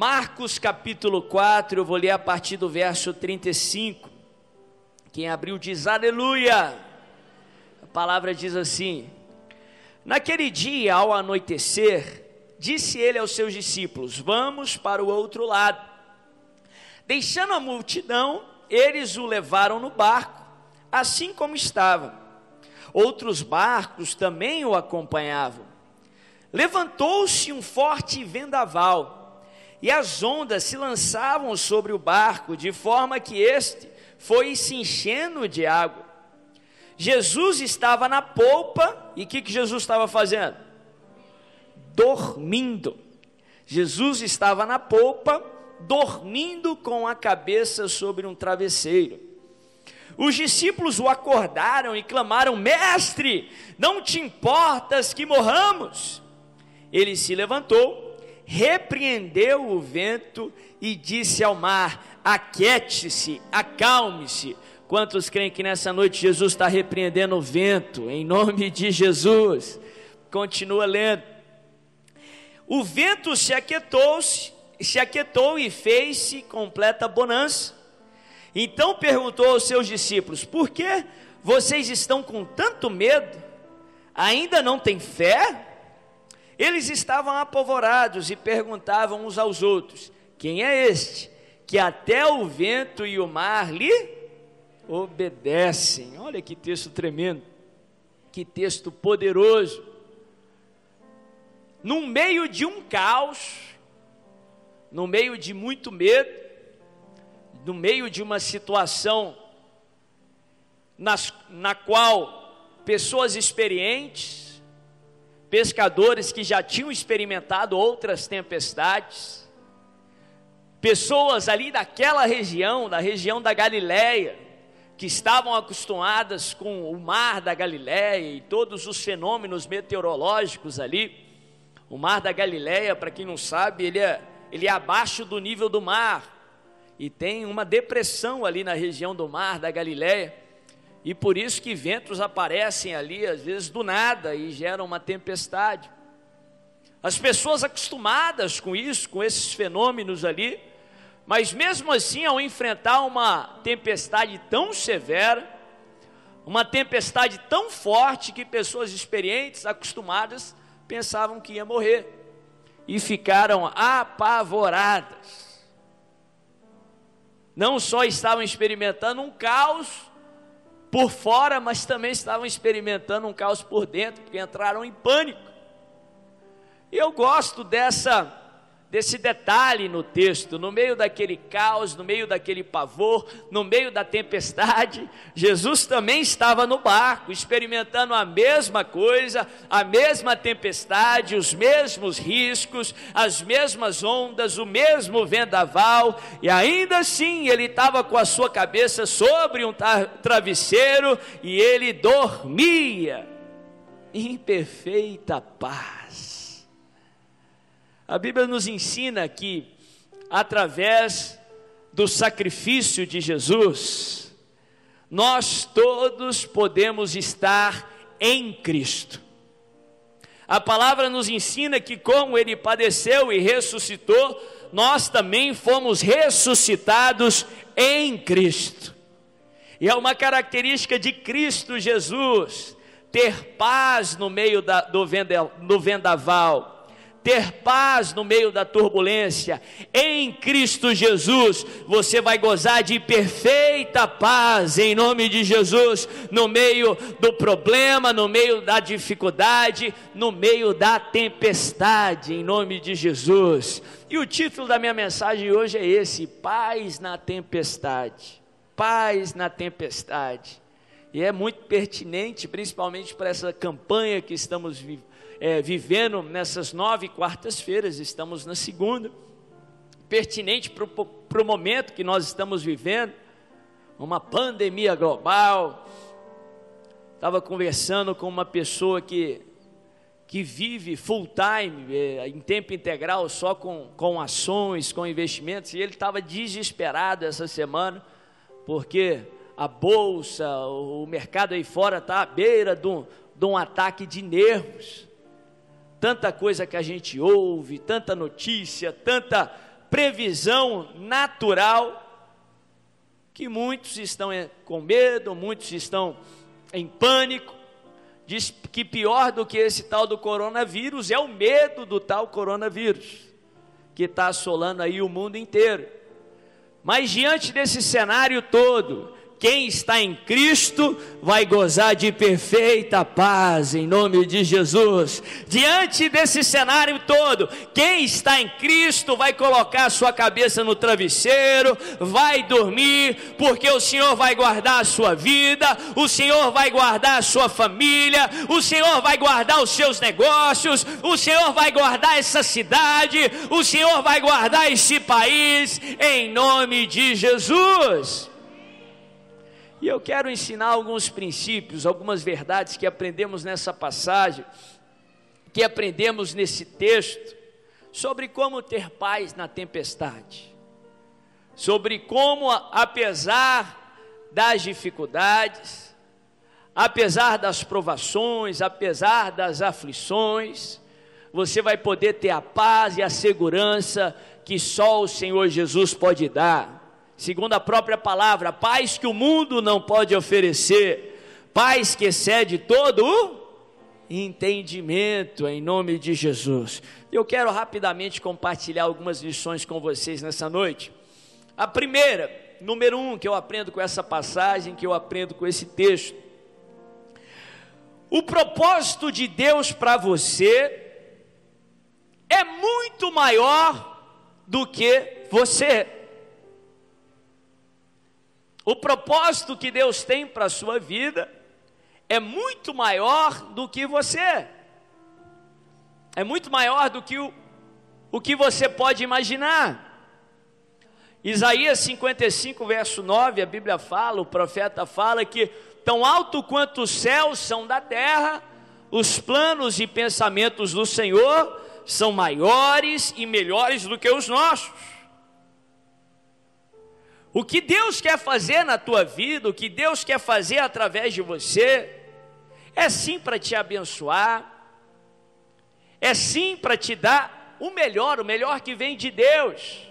Marcos capítulo 4, eu vou ler a partir do verso 35. Quem abriu diz aleluia. A palavra diz assim: Naquele dia, ao anoitecer, disse ele aos seus discípulos: Vamos para o outro lado. Deixando a multidão, eles o levaram no barco, assim como estava. Outros barcos também o acompanhavam. Levantou-se um forte vendaval e as ondas se lançavam sobre o barco, de forma que este foi se enchendo de água. Jesus estava na polpa, e o que, que Jesus estava fazendo? Dormindo. Jesus estava na polpa, dormindo com a cabeça sobre um travesseiro. Os discípulos o acordaram e clamaram: Mestre, não te importas que morramos? Ele se levantou repreendeu o vento e disse ao mar: Aquiete-se, acalme-se. Quantos creem que nessa noite Jesus está repreendendo o vento, em nome de Jesus? Continua lendo. O vento se aquietou, -se, se aquietou e fez-se completa bonança. Então perguntou aos seus discípulos: Por que vocês estão com tanto medo? Ainda não têm fé? Eles estavam apavorados e perguntavam uns aos outros: Quem é este que até o vento e o mar lhe obedecem? Olha que texto tremendo, que texto poderoso. No meio de um caos, no meio de muito medo, no meio de uma situação nas, na qual pessoas experientes, pescadores que já tinham experimentado outras tempestades, pessoas ali daquela região, da região da Galileia, que estavam acostumadas com o mar da Galileia e todos os fenômenos meteorológicos ali. O mar da Galileia, para quem não sabe, ele é, ele é abaixo do nível do mar e tem uma depressão ali na região do mar da Galileia. E por isso que ventos aparecem ali, às vezes do nada, e geram uma tempestade. As pessoas acostumadas com isso, com esses fenômenos ali, mas mesmo assim, ao enfrentar uma tempestade tão severa, uma tempestade tão forte que pessoas experientes, acostumadas, pensavam que ia morrer e ficaram apavoradas. Não só estavam experimentando um caos, por fora, mas também estavam experimentando um caos por dentro, porque entraram em pânico. E eu gosto dessa desse detalhe no texto, no meio daquele caos, no meio daquele pavor, no meio da tempestade, Jesus também estava no barco, experimentando a mesma coisa, a mesma tempestade, os mesmos riscos, as mesmas ondas, o mesmo vendaval, e ainda assim ele estava com a sua cabeça sobre um travesseiro e ele dormia em perfeita paz. A Bíblia nos ensina que, através do sacrifício de Jesus, nós todos podemos estar em Cristo. A palavra nos ensina que, como Ele padeceu e ressuscitou, nós também fomos ressuscitados em Cristo. E é uma característica de Cristo Jesus ter paz no meio da, do, do vendaval ter paz no meio da turbulência. Em Cristo Jesus, você vai gozar de perfeita paz, em nome de Jesus, no meio do problema, no meio da dificuldade, no meio da tempestade, em nome de Jesus. E o título da minha mensagem hoje é esse: Paz na tempestade. Paz na tempestade. E é muito pertinente, principalmente para essa campanha que estamos vivendo é, vivendo nessas nove quartas-feiras, estamos na segunda, pertinente para o momento que nós estamos vivendo, uma pandemia global. Estava conversando com uma pessoa que, que vive full time, é, em tempo integral, só com, com ações, com investimentos, e ele estava desesperado essa semana, porque a bolsa, o mercado aí fora está à beira de um, de um ataque de nervos tanta coisa que a gente ouve, tanta notícia, tanta previsão natural que muitos estão com medo, muitos estão em pânico. Diz que pior do que esse tal do coronavírus é o medo do tal coronavírus, que está assolando aí o mundo inteiro. Mas diante desse cenário todo, quem está em Cristo vai gozar de perfeita paz, em nome de Jesus. Diante desse cenário todo, quem está em Cristo vai colocar a sua cabeça no travesseiro, vai dormir, porque o Senhor vai guardar a sua vida, o Senhor vai guardar a sua família, o Senhor vai guardar os seus negócios, o Senhor vai guardar essa cidade, o Senhor vai guardar esse país, em nome de Jesus. E eu quero ensinar alguns princípios, algumas verdades que aprendemos nessa passagem, que aprendemos nesse texto, sobre como ter paz na tempestade, sobre como, apesar das dificuldades, apesar das provações, apesar das aflições, você vai poder ter a paz e a segurança que só o Senhor Jesus pode dar segundo a própria palavra, paz que o mundo não pode oferecer, paz que excede todo o entendimento, em nome de Jesus. Eu quero rapidamente compartilhar algumas lições com vocês nessa noite. A primeira, número um, que eu aprendo com essa passagem, que eu aprendo com esse texto. O propósito de Deus para você é muito maior do que você. O propósito que Deus tem para a sua vida é muito maior do que você, é muito maior do que o, o que você pode imaginar. Isaías 55, verso 9, a Bíblia fala, o profeta fala que tão alto quanto os céus são da terra, os planos e pensamentos do Senhor são maiores e melhores do que os nossos. O que Deus quer fazer na tua vida, o que Deus quer fazer através de você, é sim para te abençoar, é sim para te dar o melhor, o melhor que vem de Deus.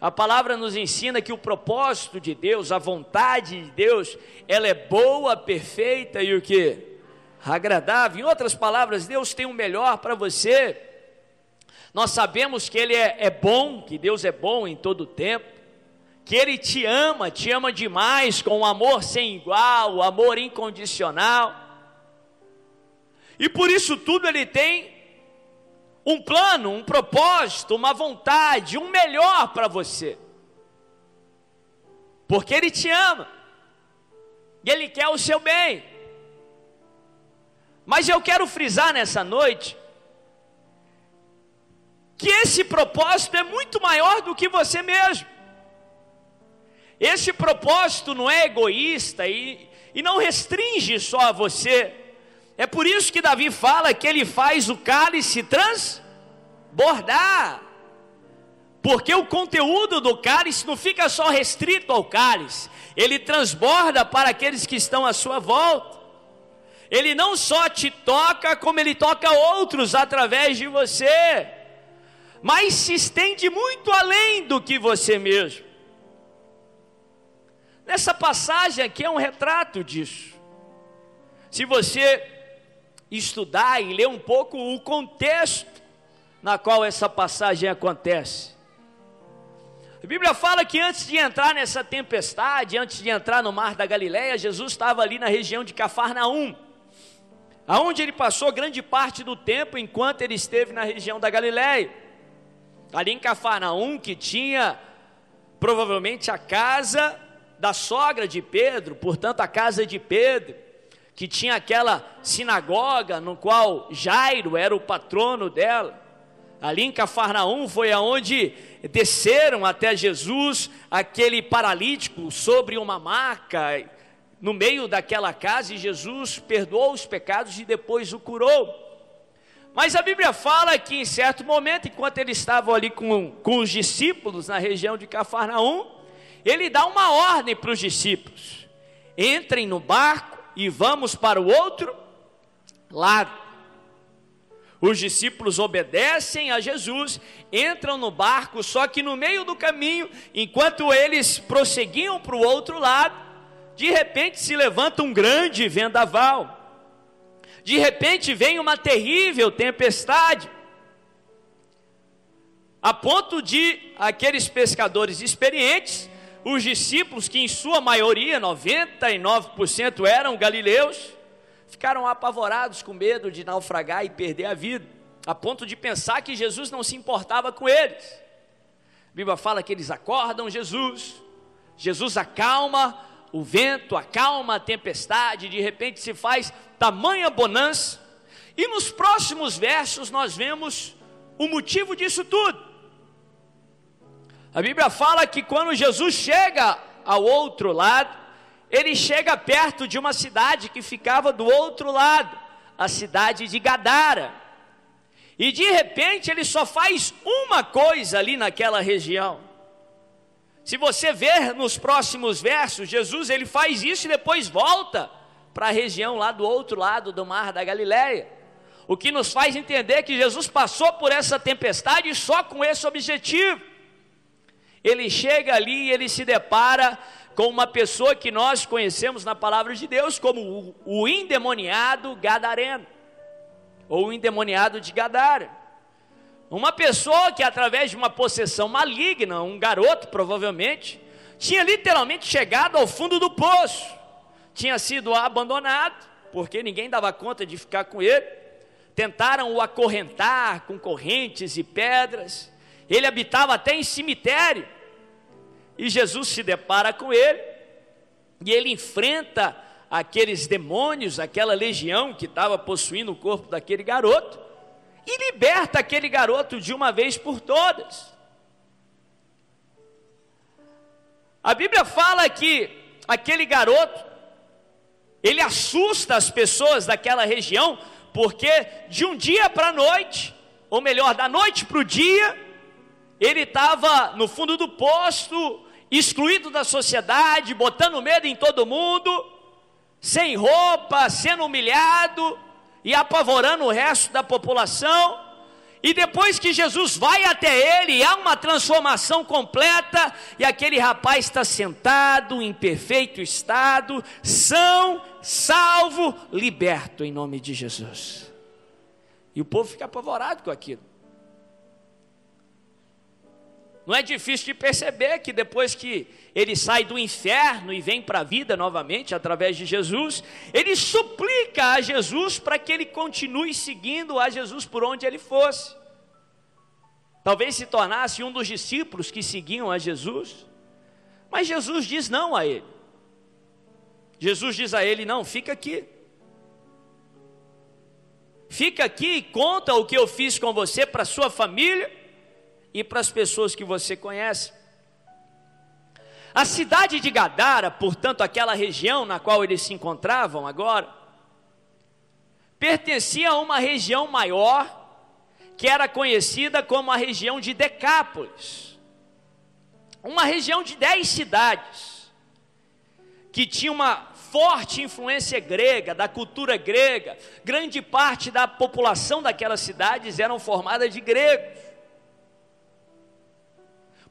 A palavra nos ensina que o propósito de Deus, a vontade de Deus, ela é boa, perfeita e o que? Agradável. Em outras palavras, Deus tem o melhor para você. Nós sabemos que Ele é, é bom, que Deus é bom em todo o tempo que Ele te ama, te ama demais, com um amor sem igual, um amor incondicional. E por isso tudo Ele tem um plano, um propósito, uma vontade, um melhor para você. Porque Ele te ama, e Ele quer o seu bem. Mas eu quero frisar nessa noite que esse propósito é muito maior do que você mesmo. Esse propósito não é egoísta e, e não restringe só a você. É por isso que Davi fala que ele faz o cálice transbordar. Porque o conteúdo do cálice não fica só restrito ao cálice, ele transborda para aqueles que estão à sua volta. Ele não só te toca, como ele toca outros através de você, mas se estende muito além do que você mesmo. Essa passagem aqui é um retrato disso. Se você estudar e ler um pouco o contexto na qual essa passagem acontece. A Bíblia fala que antes de entrar nessa tempestade, antes de entrar no mar da Galileia, Jesus estava ali na região de Cafarnaum, aonde ele passou grande parte do tempo enquanto ele esteve na região da Galileia. Ali em Cafarnaum, que tinha provavelmente a casa da sogra de Pedro, portanto, a casa de Pedro, que tinha aquela sinagoga no qual Jairo era o patrono dela. Ali em Cafarnaum foi aonde desceram até Jesus aquele paralítico sobre uma maca, no meio daquela casa, e Jesus perdoou os pecados e depois o curou. Mas a Bíblia fala que em certo momento, enquanto ele estava ali com, com os discípulos na região de Cafarnaum, ele dá uma ordem para os discípulos: entrem no barco e vamos para o outro lado. Os discípulos obedecem a Jesus, entram no barco, só que no meio do caminho, enquanto eles prosseguiam para o outro lado, de repente se levanta um grande vendaval. De repente vem uma terrível tempestade, a ponto de aqueles pescadores experientes, os discípulos, que em sua maioria, 99% eram galileus, ficaram apavorados com medo de naufragar e perder a vida, a ponto de pensar que Jesus não se importava com eles. A Bíblia fala que eles acordam Jesus, Jesus acalma o vento, acalma a tempestade, de repente se faz tamanha bonança, e nos próximos versos nós vemos o motivo disso tudo. A Bíblia fala que quando Jesus chega ao outro lado, ele chega perto de uma cidade que ficava do outro lado, a cidade de Gadara. E de repente ele só faz uma coisa ali naquela região. Se você ver nos próximos versos, Jesus ele faz isso e depois volta para a região lá do outro lado do mar da Galileia. O que nos faz entender que Jesus passou por essa tempestade só com esse objetivo. Ele chega ali e ele se depara com uma pessoa que nós conhecemos na palavra de Deus como o, o endemoniado gadareno, ou o endemoniado de Gadara. Uma pessoa que, através de uma possessão maligna, um garoto provavelmente, tinha literalmente chegado ao fundo do poço, tinha sido abandonado, porque ninguém dava conta de ficar com ele. Tentaram o acorrentar com correntes e pedras, ele habitava até em cemitério e Jesus se depara com ele, e ele enfrenta aqueles demônios, aquela legião que estava possuindo o corpo daquele garoto, e liberta aquele garoto de uma vez por todas. A Bíblia fala que aquele garoto, ele assusta as pessoas daquela região, porque de um dia para a noite, ou melhor, da noite para o dia, ele estava no fundo do posto, excluído da sociedade, botando medo em todo mundo, sem roupa, sendo humilhado e apavorando o resto da população. E depois que Jesus vai até ele, há uma transformação completa, e aquele rapaz está sentado em perfeito estado, são, salvo, liberto em nome de Jesus. E o povo fica apavorado com aquilo. Não é difícil de perceber que depois que ele sai do inferno e vem para a vida novamente através de Jesus, ele suplica a Jesus para que ele continue seguindo a Jesus por onde ele fosse. Talvez se tornasse um dos discípulos que seguiam a Jesus, mas Jesus diz não a ele. Jesus diz a ele: Não, fica aqui. Fica aqui e conta o que eu fiz com você para sua família e para as pessoas que você conhece. A cidade de Gadara, portanto, aquela região na qual eles se encontravam agora, pertencia a uma região maior, que era conhecida como a região de Decápolis. Uma região de dez cidades, que tinha uma forte influência grega, da cultura grega. Grande parte da população daquelas cidades eram formada de gregos.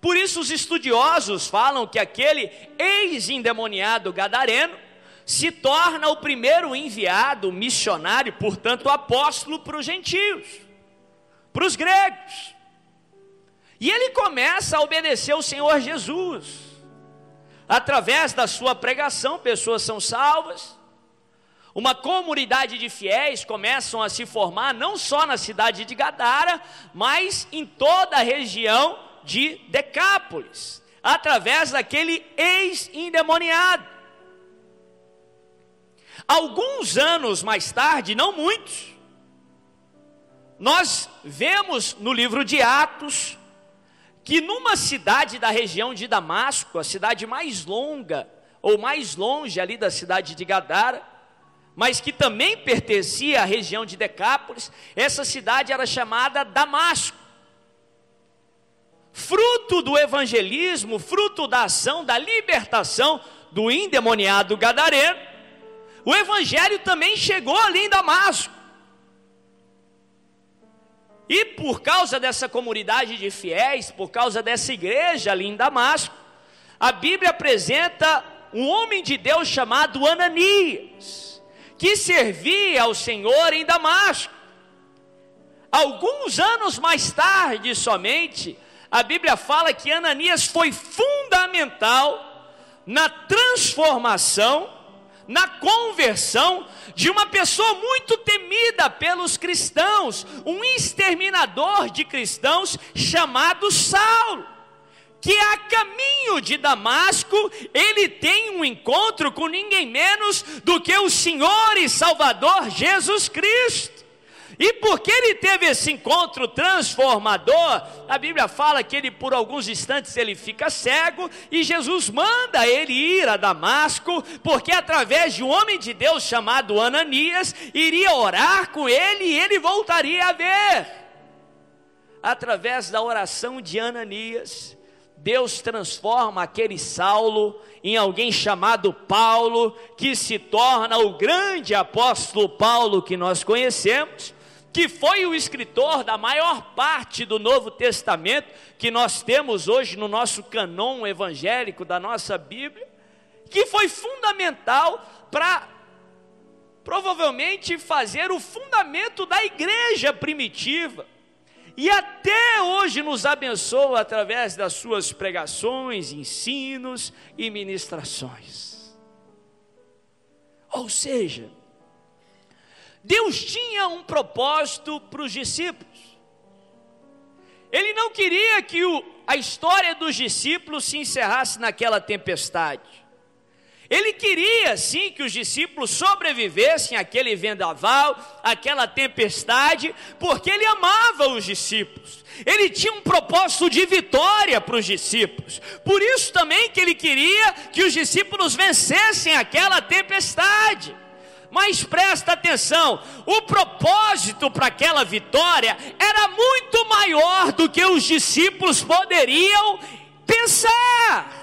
Por isso, os estudiosos falam que aquele ex-endemoniado gadareno se torna o primeiro enviado missionário, portanto, apóstolo para os gentios, para os gregos. E ele começa a obedecer o Senhor Jesus. Através da sua pregação, pessoas são salvas. Uma comunidade de fiéis começam a se formar não só na cidade de Gadara, mas em toda a região de Decápolis, através daquele ex-endemoniado. Alguns anos mais tarde, não muitos, nós vemos no livro de Atos que numa cidade da região de Damasco, a cidade mais longa ou mais longe ali da cidade de Gadara, mas que também pertencia à região de Decápolis, essa cidade era chamada Damasco fruto do evangelismo, fruto da ação, da libertação do endemoniado gadareno, o evangelho também chegou ali em Damasco. E por causa dessa comunidade de fiéis, por causa dessa igreja ali em Damasco, a Bíblia apresenta um homem de Deus chamado Ananias, que servia ao Senhor em Damasco. Alguns anos mais tarde somente, a Bíblia fala que Ananias foi fundamental na transformação, na conversão de uma pessoa muito temida pelos cristãos, um exterminador de cristãos chamado Saulo que a caminho de Damasco, ele tem um encontro com ninguém menos do que o Senhor e Salvador Jesus Cristo. E porque ele teve esse encontro transformador, a Bíblia fala que ele por alguns instantes ele fica cego e Jesus manda ele ir a Damasco, porque através de um homem de Deus chamado Ananias iria orar com ele e ele voltaria a ver. Através da oração de Ananias, Deus transforma aquele Saulo em alguém chamado Paulo, que se torna o grande apóstolo Paulo que nós conhecemos, que foi o escritor da maior parte do Novo Testamento que nós temos hoje no nosso canon evangélico da nossa Bíblia, que foi fundamental para provavelmente fazer o fundamento da igreja primitiva e até hoje nos abençoa através das suas pregações, ensinos e ministrações. Ou seja, Deus tinha um propósito para os discípulos. Ele não queria que o, a história dos discípulos se encerrasse naquela tempestade. Ele queria sim que os discípulos sobrevivessem àquele vendaval, àquela tempestade, porque ele amava os discípulos. Ele tinha um propósito de vitória para os discípulos. Por isso também que ele queria que os discípulos vencessem aquela tempestade. Mas presta atenção, o propósito para aquela vitória era muito maior do que os discípulos poderiam pensar.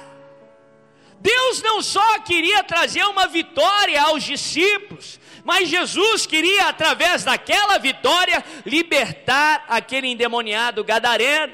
Deus não só queria trazer uma vitória aos discípulos, mas Jesus queria, através daquela vitória, libertar aquele endemoniado gadareno.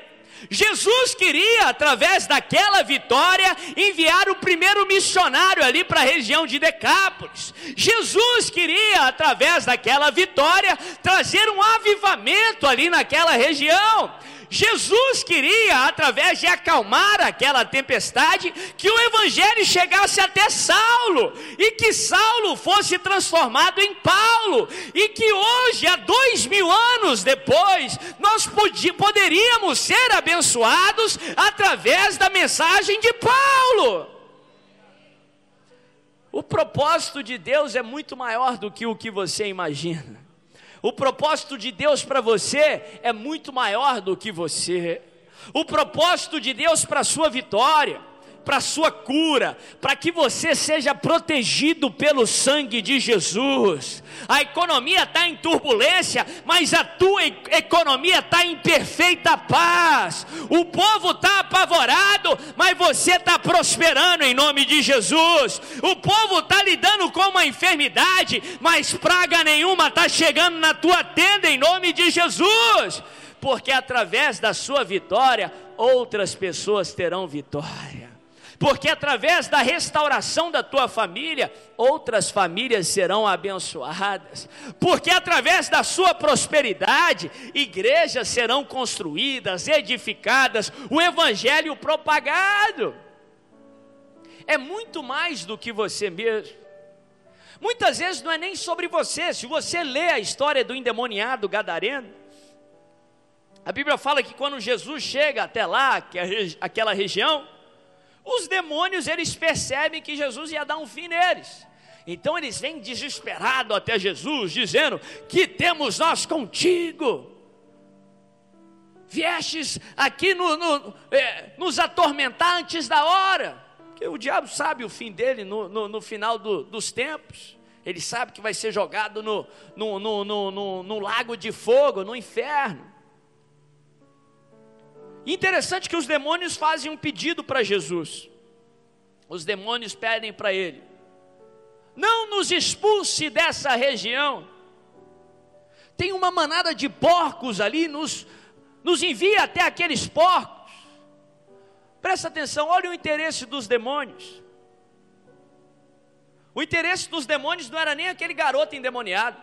Jesus queria, através daquela vitória, enviar o primeiro missionário ali para a região de Decápolis. Jesus queria, através daquela vitória, trazer um avivamento ali naquela região. Jesus queria, através de acalmar aquela tempestade, que o Evangelho chegasse até Saulo, e que Saulo fosse transformado em Paulo, e que hoje, há dois mil anos depois, nós poderíamos ser abençoados através da mensagem de Paulo. O propósito de Deus é muito maior do que o que você imagina. O propósito de Deus para você é muito maior do que você. O propósito de Deus para a sua vitória para sua cura, para que você seja protegido pelo sangue de Jesus. A economia está em turbulência, mas a tua economia está em perfeita paz. O povo está apavorado, mas você está prosperando em nome de Jesus. O povo está lidando com uma enfermidade, mas praga nenhuma está chegando na tua tenda em nome de Jesus. Porque através da sua vitória, outras pessoas terão vitória porque através da restauração da tua família, outras famílias serão abençoadas, porque através da sua prosperidade, igrejas serão construídas, edificadas, o evangelho propagado. É muito mais do que você mesmo. Muitas vezes não é nem sobre você, se você lê a história do endemoniado gadareno, a Bíblia fala que quando Jesus chega até lá, que aquela região, os demônios eles percebem que Jesus ia dar um fim neles. Então eles vêm desesperados até Jesus, dizendo: Que temos nós contigo? Viestes aqui no, no, é, nos atormentar antes da hora. Porque o diabo sabe o fim dele no, no final do, dos tempos. Ele sabe que vai ser jogado no, no, no, no, no lago de fogo, no inferno. Interessante que os demônios fazem um pedido para Jesus. Os demônios pedem para ele: Não nos expulse dessa região. Tem uma manada de porcos ali, nos, nos envia até aqueles porcos. Presta atenção, olha o interesse dos demônios. O interesse dos demônios não era nem aquele garoto endemoniado,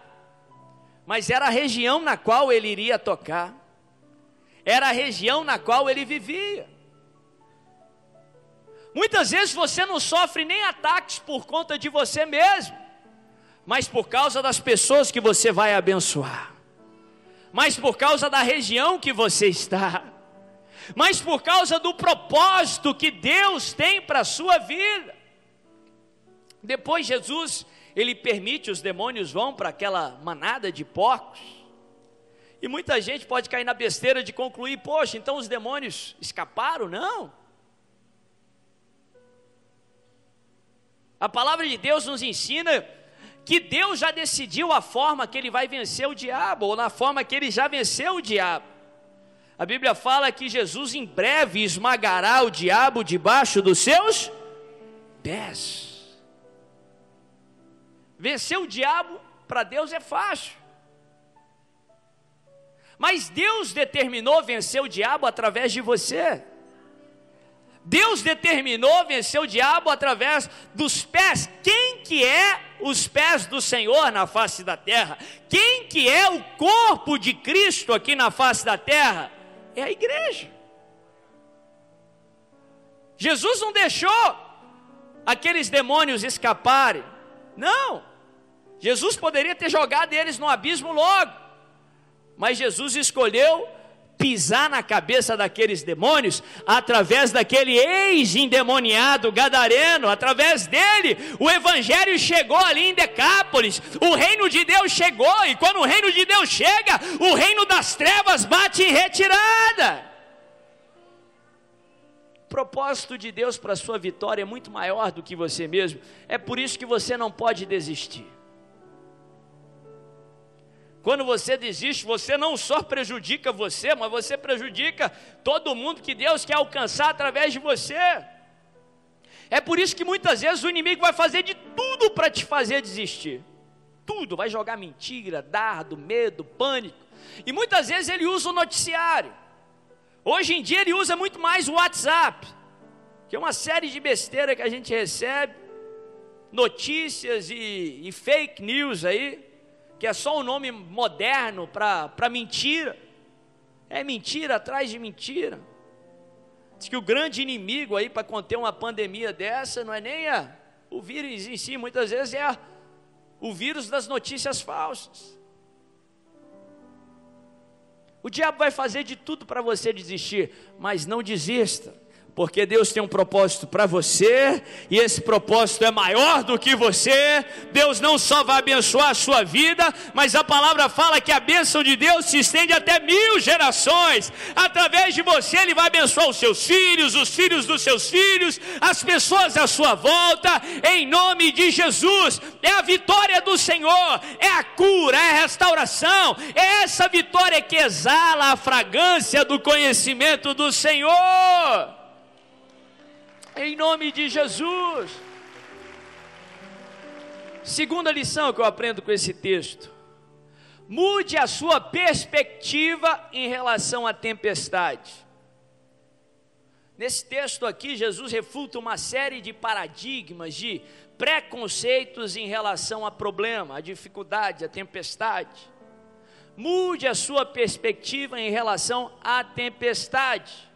mas era a região na qual ele iria tocar, era a região na qual ele vivia. Muitas vezes você não sofre nem ataques por conta de você mesmo, mas por causa das pessoas que você vai abençoar, mas por causa da região que você está, mas por causa do propósito que Deus tem para a sua vida. Depois Jesus, ele permite os demônios vão para aquela manada de porcos. E muita gente pode cair na besteira de concluir, poxa, então os demônios escaparam? Não. A palavra de Deus nos ensina que Deus já decidiu a forma que ele vai vencer o diabo, ou na forma que ele já venceu o diabo. A Bíblia fala que Jesus em breve esmagará o diabo debaixo dos seus pés. Vencer o diabo para Deus é fácil. Mas Deus determinou vencer o diabo através de você. Deus determinou vencer o diabo através dos pés. Quem que é os pés do Senhor na face da terra? Quem que é o corpo de Cristo aqui na face da terra? É a igreja. Jesus não deixou aqueles demônios escaparem. Não. Jesus poderia ter jogado eles no abismo logo. Mas Jesus escolheu pisar na cabeça daqueles demônios através daquele ex-endemoniado gadareno, através dele, o evangelho chegou ali em Decápolis, o reino de Deus chegou, e quando o reino de Deus chega, o reino das trevas bate em retirada. O propósito de Deus para a sua vitória é muito maior do que você mesmo, é por isso que você não pode desistir. Quando você desiste, você não só prejudica você, mas você prejudica todo mundo que Deus quer alcançar através de você. É por isso que muitas vezes o inimigo vai fazer de tudo para te fazer desistir. Tudo, vai jogar mentira, dardo, medo, pânico. E muitas vezes ele usa o noticiário. Hoje em dia ele usa muito mais o WhatsApp, que é uma série de besteira que a gente recebe, notícias e, e fake news aí que é só um nome moderno para mentira. É mentira atrás de mentira. Diz que o grande inimigo aí para conter uma pandemia dessa não é nem a, o vírus em si, muitas vezes é a, o vírus das notícias falsas. O diabo vai fazer de tudo para você desistir, mas não desista porque Deus tem um propósito para você, e esse propósito é maior do que você. Deus não só vai abençoar a sua vida, mas a palavra fala que a bênção de Deus se estende até mil gerações. Através de você, Ele vai abençoar os seus filhos, os filhos dos seus filhos, as pessoas à sua volta, em nome de Jesus. É a vitória do Senhor, é a cura, é a restauração, é essa vitória que exala a fragrância do conhecimento do Senhor em nome de Jesus. Segunda lição que eu aprendo com esse texto: mude a sua perspectiva em relação à tempestade. Nesse texto aqui, Jesus refuta uma série de paradigmas, de preconceitos em relação a problema, a dificuldade, a tempestade. Mude a sua perspectiva em relação à tempestade.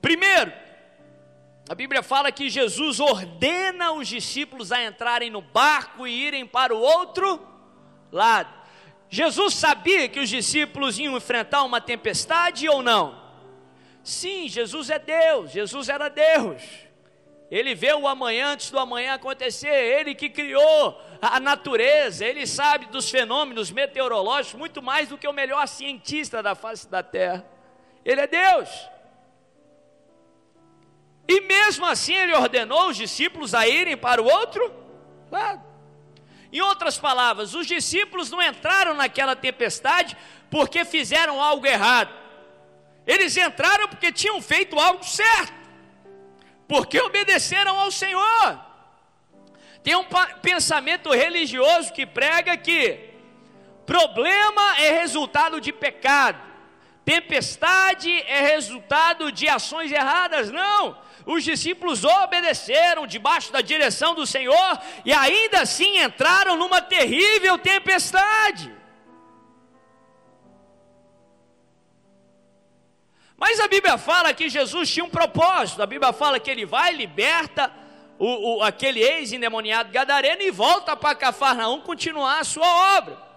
Primeiro, a Bíblia fala que Jesus ordena os discípulos a entrarem no barco e irem para o outro lado. Jesus sabia que os discípulos iam enfrentar uma tempestade ou não? Sim, Jesus é Deus, Jesus era Deus. Ele vê o amanhã antes do amanhã acontecer, ele que criou a natureza, ele sabe dos fenômenos meteorológicos muito mais do que o melhor cientista da face da terra. Ele é Deus. E mesmo assim ele ordenou os discípulos a irem para o outro lado. Em outras palavras, os discípulos não entraram naquela tempestade porque fizeram algo errado. Eles entraram porque tinham feito algo certo. Porque obedeceram ao Senhor. Tem um pensamento religioso que prega que problema é resultado de pecado, tempestade é resultado de ações erradas. Não! Os discípulos obedeceram debaixo da direção do Senhor e ainda assim entraram numa terrível tempestade. Mas a Bíblia fala que Jesus tinha um propósito. A Bíblia fala que ele vai, liberta o, o aquele ex-endemoniado gadareno e volta para Cafarnaum continuar a sua obra.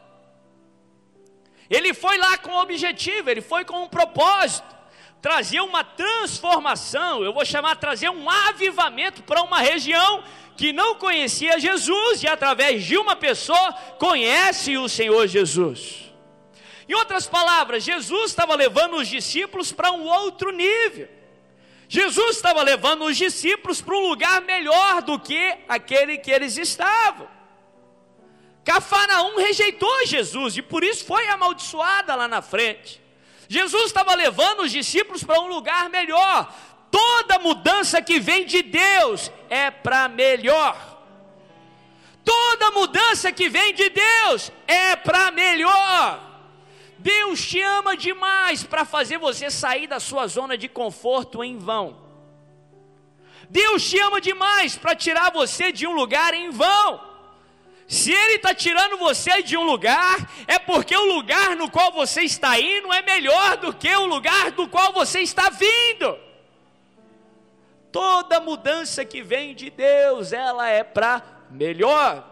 Ele foi lá com um objetivo, ele foi com um propósito, trazer uma transformação, eu vou chamar trazer um avivamento para uma região que não conhecia Jesus e através de uma pessoa conhece o Senhor Jesus. Em outras palavras, Jesus estava levando os discípulos para um outro nível. Jesus estava levando os discípulos para um lugar melhor do que aquele que eles estavam. Cafarnaum rejeitou Jesus e por isso foi amaldiçoada lá na frente. Jesus estava levando os discípulos para um lugar melhor. Toda mudança que vem de Deus é para melhor. Toda mudança que vem de Deus é para melhor. Deus te ama demais para fazer você sair da sua zona de conforto em vão. Deus te ama demais para tirar você de um lugar em vão. Se Ele está tirando você de um lugar, é porque o lugar no qual você está indo é melhor do que o lugar do qual você está vindo. Toda mudança que vem de Deus, ela é para melhor.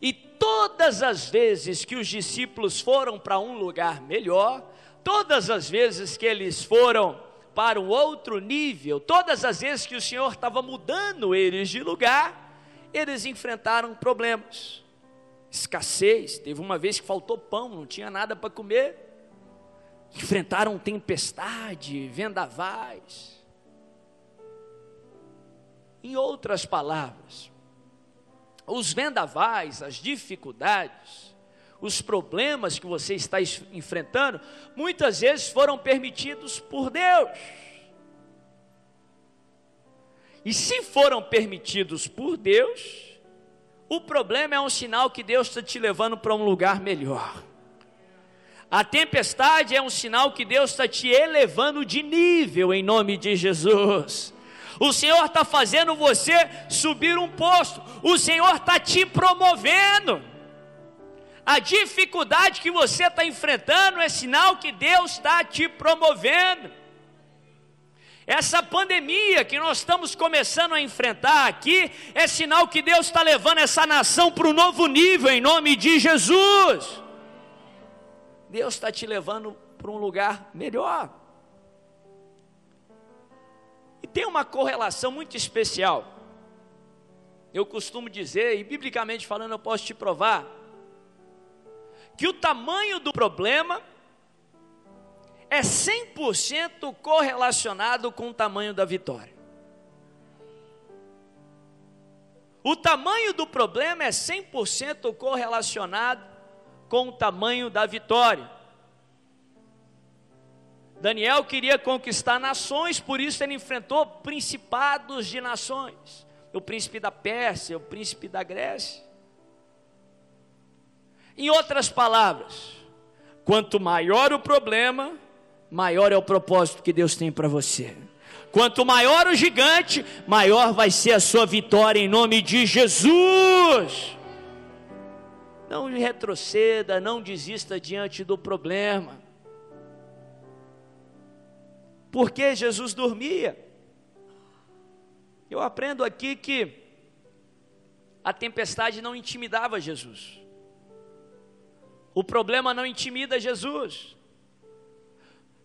E todas as vezes que os discípulos foram para um lugar melhor, todas as vezes que eles foram para um outro nível, todas as vezes que o Senhor estava mudando eles de lugar, eles enfrentaram problemas. Escassez, teve uma vez que faltou pão, não tinha nada para comer. Enfrentaram tempestade, vendavais. Em outras palavras, os vendavais, as dificuldades, os problemas que você está enfrentando, muitas vezes foram permitidos por Deus. E se foram permitidos por Deus, o problema é um sinal que Deus está te levando para um lugar melhor. A tempestade é um sinal que Deus está te elevando de nível em nome de Jesus. O Senhor está fazendo você subir um posto. O Senhor está te promovendo. A dificuldade que você está enfrentando é sinal que Deus está te promovendo. Essa pandemia que nós estamos começando a enfrentar aqui é sinal que Deus está levando essa nação para um novo nível em nome de Jesus. Deus está te levando para um lugar melhor. E tem uma correlação muito especial. Eu costumo dizer, e biblicamente falando, eu posso te provar, que o tamanho do problema é 100% correlacionado com o tamanho da vitória. O tamanho do problema é 100% correlacionado com o tamanho da vitória. Daniel queria conquistar nações, por isso ele enfrentou principados de nações. O príncipe da Pérsia, o príncipe da Grécia. Em outras palavras, quanto maior o problema, maior é o propósito que Deus tem para você. Quanto maior o gigante, maior vai ser a sua vitória em nome de Jesus. Não retroceda, não desista diante do problema porque Jesus dormia. Eu aprendo aqui que a tempestade não intimidava Jesus. O problema não intimida Jesus.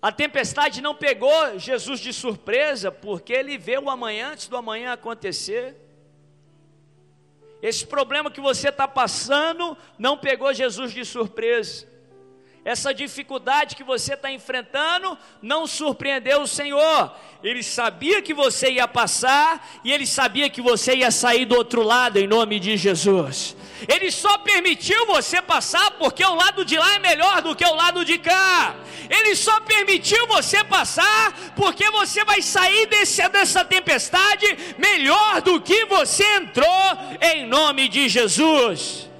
A tempestade não pegou Jesus de surpresa, porque ele vê o amanhã antes do amanhã acontecer. Esse problema que você está passando não pegou Jesus de surpresa. Essa dificuldade que você está enfrentando não surpreendeu o Senhor. Ele sabia que você ia passar e ele sabia que você ia sair do outro lado, em nome de Jesus. Ele só permitiu você passar porque o lado de lá é melhor do que o lado de cá. Ele só permitiu você passar porque você vai sair desse, dessa tempestade melhor do que você entrou, em nome de Jesus.